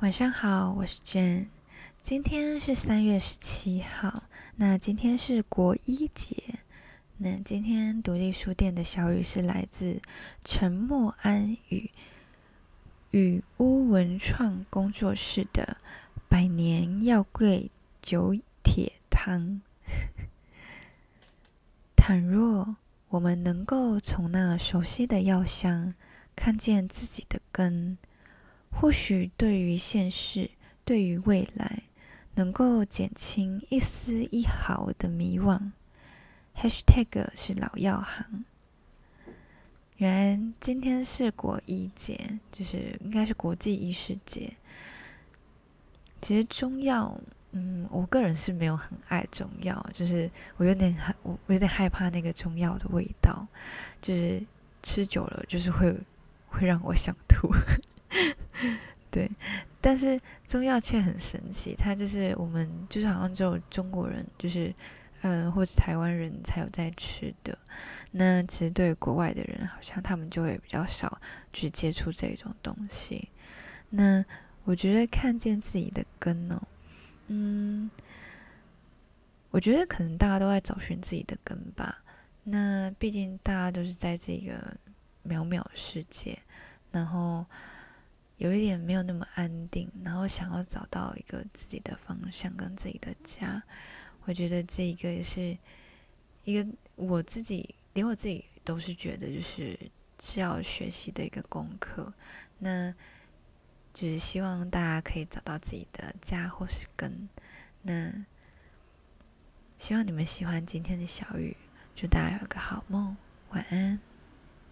晚上好，我是 Jane。今天是三月十七号，那今天是国一节。那今天独立书店的小雨是来自陈默安与与屋文创工作室的《百年药柜酒铁汤》。倘若我们能够从那熟悉的药箱看见自己的根。或许对于现实，对于未来，能够减轻一丝一毫的迷惘。#hashtag 是老药行。原今天是国医节，就是应该是国际医师节。其实中药，嗯，我个人是没有很爱中药，就是我有点害，我我有点害怕那个中药的味道，就是吃久了就是会会让我想吐。对，但是中药却很神奇，它就是我们就是好像只有中国人，就是嗯，或者台湾人才有在吃的。那其实对国外的人，好像他们就会比较少去接触这种东西。那我觉得看见自己的根哦，嗯，我觉得可能大家都在找寻自己的根吧。那毕竟大家都是在这个渺渺世界，然后。有一点没有那么安定，然后想要找到一个自己的方向跟自己的家，我觉得这一个也是一个我自己连我自己都是觉得就是是要学习的一个功课。那就是希望大家可以找到自己的家或是根。那希望你们喜欢今天的小雨，祝大家有个好梦，晚安。